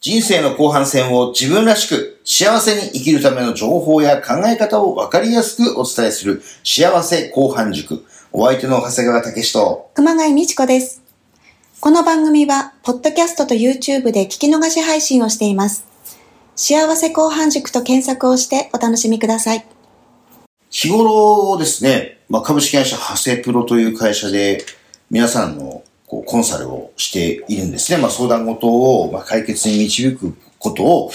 人生の後半戦を自分らしく幸せに生きるための情報や考え方をわかりやすくお伝えする幸せ後半塾。お相手の長谷川武史と熊谷美智子です。この番組は、ポッドキャストと YouTube で聞き逃し配信をしています。幸せ後半塾と検索をしてお楽しみください。日頃ですね、まあ、株式会社ハセプロという会社で皆さんのこうコンサルをしているんですね。まあ、相談事をまあ解決に導くことを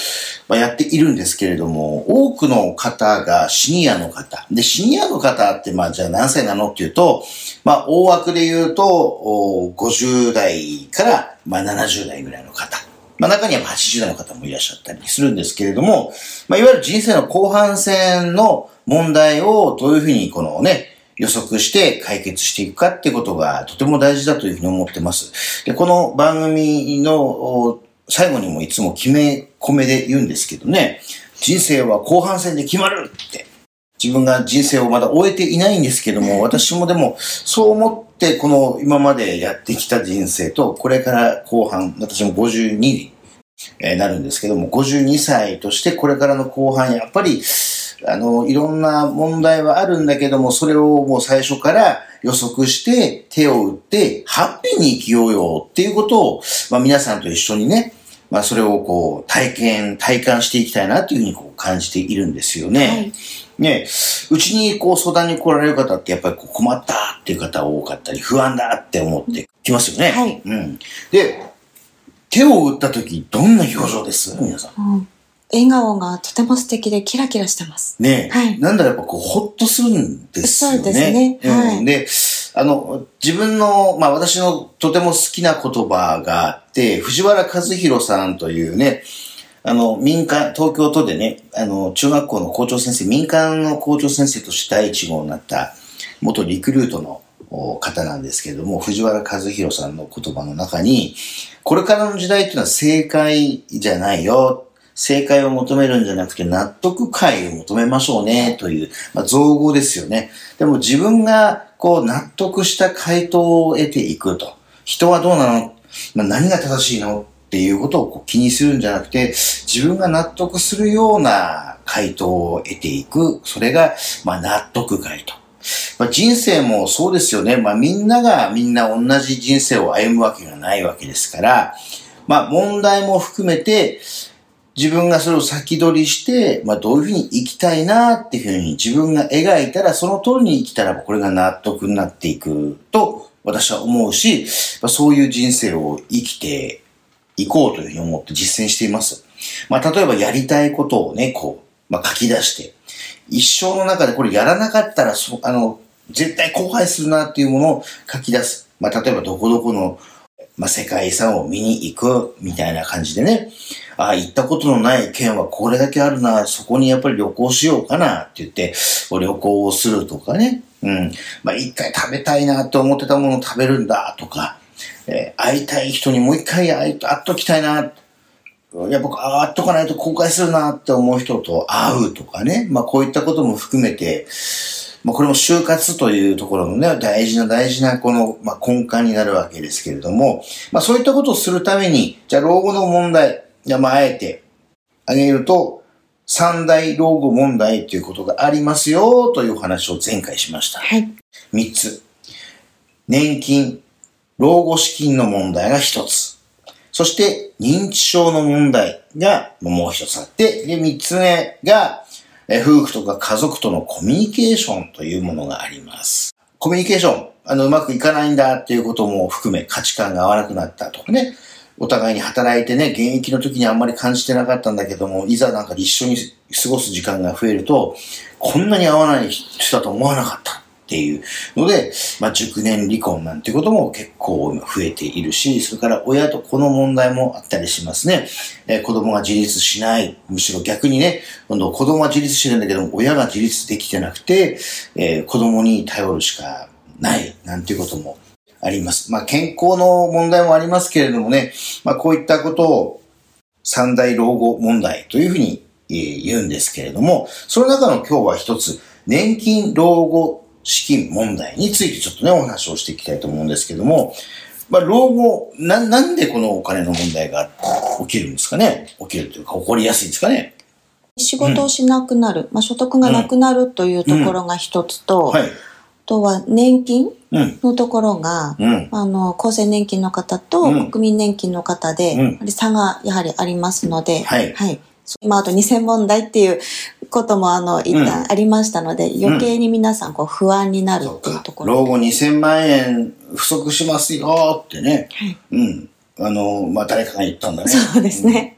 まあやっているんですけれども、多くの方がシニアの方。で、シニアの方ってまあじゃあ何歳なのっていうと、まあ大枠で言うと50代からまあ70代ぐらいの方。まあ中には80代の方もいらっしゃったりするんですけれども、まあいわゆる人生の後半戦の問題をどういうふうにこのね、予測して解決していくかってことがとても大事だというふうに思ってます。で、この番組の最後にもいつも決め込めで言うんですけどね、人生は後半戦で決まるって。自分が人生をまだ終えていないんですけども、私もでもそう思ってこの今までやってきた人生と、これから後半、私も52になるんですけども、52歳としてこれからの後半、やっぱり、あの、いろんな問題はあるんだけども、それをもう最初から予測して、手を打って、ハッピーに生きようよっていうことを、まあ皆さんと一緒にね、まあそれをこう、体験、体感していきたいなというふうにこう感じているんですよね。はいね、うちにこう相談に来られる方ってやっぱりこう困ったっていう方多かったり、不安だって思ってきますよね。はいうん。で、手を打った時、どんな表情です？皆さん。うん笑顔がとても素敵でキラキラしてます。ね、はいなんだやっぱこう、ほっとするんですよね。そうですねはいうん、で、あの、自分の、まあ私のとても好きな言葉があって、藤原和弘さんというね、あの、民間、東京都でね、あの、中学校の校長先生、民間の校長先生として第一号になった、元リクルートのお方なんですけれども、藤原和弘さんの言葉の中に、これからの時代っていうのは正解じゃないよ。正解を求めるんじゃなくて納得感を求めましょうねという、まあ、造語ですよね。でも自分がこう納得した回答を得ていくと。人はどうなの、まあ、何が正しいの？っていうことをこう気にするんじゃなくて、自分が納得するような回答を得ていく。それが、まあ、納得回と。まあ、人生もそうですよね。まあ、みんながみんな同じ人生を歩むわけがないわけですから、まあ、問題も含めて、自分がそれを先取りして、まあ、どういうふうに生きたいなっていうふうに自分が描いたら、その通りに生きたら、これが納得になっていくと、私は思うし、まあ、そういう人生を生きていこうというふうに思って実践しています。まあ、例えばやりたいことをね、こう、まあ、書き出して、一生の中でこれやらなかったら、そあの、絶対後悔するなっていうものを書き出す。まあ、例えばどこどこの、まあ、世界遺産を見に行くみたいな感じでね。ああ、行ったことのない県はこれだけあるな、そこにやっぱり旅行しようかなって言って、旅行をするとかね。うん。まあ、一回食べたいなって思ってたものを食べるんだとか、えー会いたい人にもう一回会い会っときたいな。やっぱ会っとかないと後悔するなって思う人と会うとかね。まあ、こういったことも含めて、まあ、これも就活というところのね、大事な大事なこの、まあ、根幹になるわけですけれども、まあ、そういったことをするために、じゃあ老後の問題、じゃあまあ、あえて挙げると、三大老後問題ということがありますよというお話を前回しました。はい。三つ。年金、老後資金の問題が一つ。そして、認知症の問題がもう一つあって、で、三つ目が、え夫婦とか家族とのコミュニケーションというものがあります。コミュニケーション、あの、うまくいかないんだっていうことも含め、価値観が合わなくなったとかね。お互いに働いてね、現役の時にあんまり感じてなかったんだけども、いざなんか一緒に過ごす時間が増えると、こんなに合わない人だと思わなかったっていうので、まあ、熟年離婚なんてことも結構増えているし、それから親と子の問題もあったりしますね。えー子供が自立しない。むしろ逆にね、今度子供は自立してるんだけども、親が自立できてなくて、えー子供に頼るしかないなんていうこともあります。まあ、健康の問題もありますけれどもね、まあ、こういったことを三大老後問題というふうにえー言うんですけれども、その中の今日は一つ、年金老後資金問題についてちょっとね、お話をしていきたいと思うんですけども、まあ、老後、な、なんでこのお金の問題が起きるんですかね？起きるというか、起こりやすいんですかね？仕事をしなくなる、まあ、所得がなくなるというところが一つと、はい。あとは年金うん。のところが、うん。あの、厚生年金の方とうん国民年金の方で、差がやはりありますので、はいそうまあ、あと2000問題っていうことも、あの、一旦ありましたので、余計に皆さん、こう、不安になるそっていうと。ころ。老後2000万円不足しますよってね。はいうん。あの、まあ、誰かが言ったんだね。そうですね。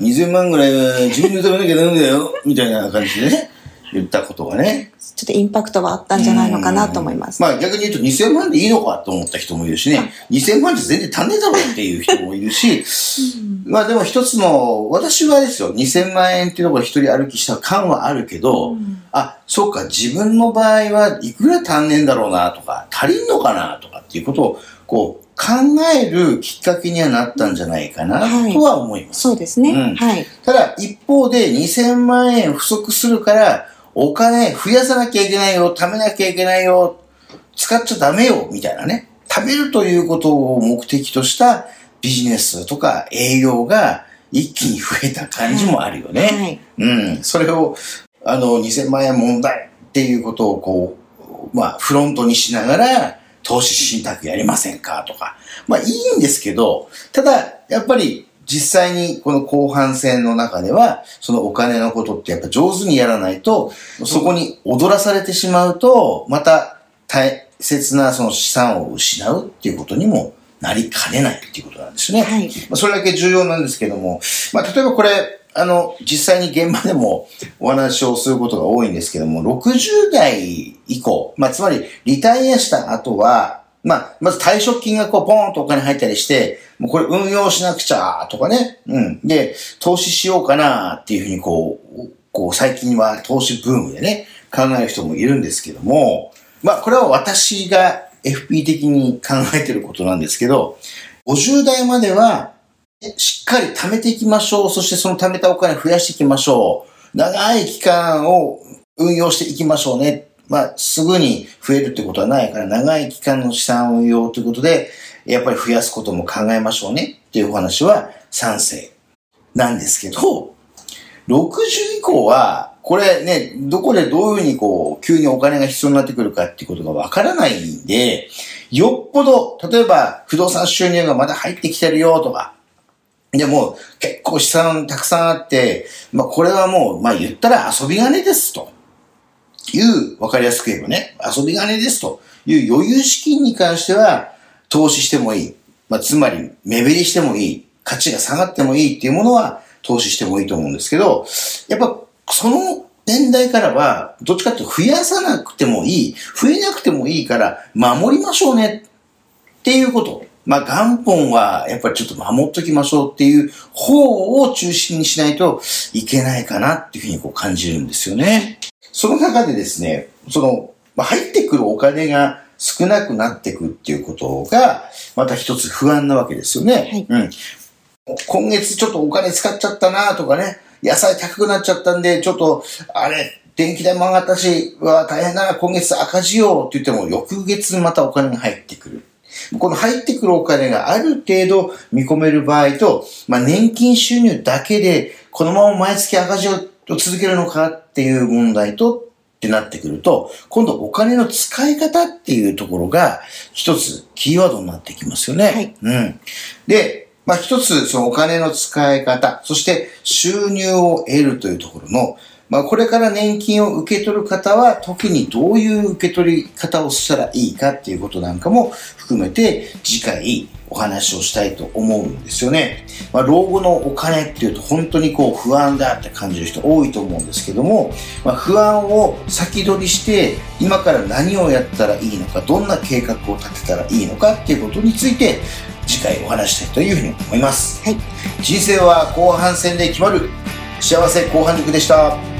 2000万ぐらいは自分で食べなきゃダメだよ、みたいな感じでね、言ったことがね。ちょっとインパクトはあったんじゃないのかなと思います。まあ逆に言うと2000万でいいのかと思った人もいるしね、2000万じゃ全然足んねえだろっていう人もいるし、まあでも一つの、私はですよ、2000万円っていうところ一人歩きした感はあるけど、あ、そうか、自分の場合はいくら足んねえんだろうなとか、足りんのかなとかっていうことを、こう、考えるきっかけにはなったんじゃないかなはいとは思います。そうですね。うんはい。ただ、一方で2000万円不足するから、お金増やさなきゃいけないよ、貯めなきゃいけないよ、使っちゃダメよ、みたいなね。食べるということを目的としたビジネスとか営業が一気に増えた感じもあるよね。はい。うん。それを、あの、2000万円問題っていうことをこう、まあ、フロントにしながら、投資信託やりませんかとか。まあ、いいんですけど、ただ、やっぱり、実際にこの後半戦の中では、そのお金のことってやっぱ上手にやらないと、そこに踊らされてしまうと、また大切なその資産を失うっていうことにもなりかねないっていうことなんですよね。はい。まあ、それだけ重要なんですけども、まあ、例えばこれ、あの、実際に現場でもお話をすることが多いんですけども、60代以降、まあ、つまりリタイアした後は、まあ、まず退職金がこう、ポーンとお金入ったりして、もうこれ運用しなくちゃ、とかね。うん。で、投資しようかな、っていうふうにこう、こう、最近は投資ブームでね、考える人もいるんですけども、まあ、これは私が FP 的に考えてることなんですけど、50代までは、しっかり貯めていきましょう。そしてその貯めたお金増やしていきましょう。長い期間を運用していきましょうね。まあ、すぐに増えるってことはないから、長い期間の資産運用ということで、やっぱり増やすことも考えましょうねっていうお話は賛成。なんですけど、60以降は、これね、どこでどういうふうにこう、急にお金が必要になってくるかっていうことがわからないんで、よっぽど、例えば不動産収入がまだ入ってきてるよとか、でも結構資産たくさんあって、まあこれはもう、まあ言ったら遊び金ですと。いう、わかりやすく言えばね、遊び金ですという余裕資金に関しては投資してもいい。まあつまり目減りしてもいい。価値が下がってもいいっていうものは投資してもいいと思うんですけど、やっぱその年代からは、どっちかっていうと増やさなくてもいい、増えなくてもいいから守りましょうねっていうこと。まあ元本はやっぱりちょっと守っときましょうっていう方を中心にしないといけないかなっていうふうにこう感じるんですよね。その中でですね、その、まあ、入ってくるお金が少なくなってくっていうことが、また一つ不安なわけですよね。はいうん。今月ちょっとお金使っちゃったなとかね、野菜高くなっちゃったんで、ちょっと、あれ、電気代も上がったし、うわ、大変だな、今月赤字よって言っても、翌月またお金が入ってくる。この入ってくるお金がある程度見込める場合と、まあ、年金収入だけで、このまま毎月赤字を続けるのかっていう問題と、ってなってくると、今度お金の使い方っていうところが、一つキーワードになってきますよね。はいうん。で、まあ一つそのお金の使い方、そして収入を得るというところの、まあこれから年金を受け取る方は特にどういう受け取り方をしたらいいかっていうことなんかも含めて次回お話をしたいと思うんですよね。まあ老後のお金っていうと本当にこう不安だって感じる人多いと思うんですけども、まあ不安を先取りして今から何をやったらいいのか、どんな計画を立てたらいいのかっていうことについて次回お話したいというふうに思います。はい。人生は後半戦で決まる幸せ後半塾でした。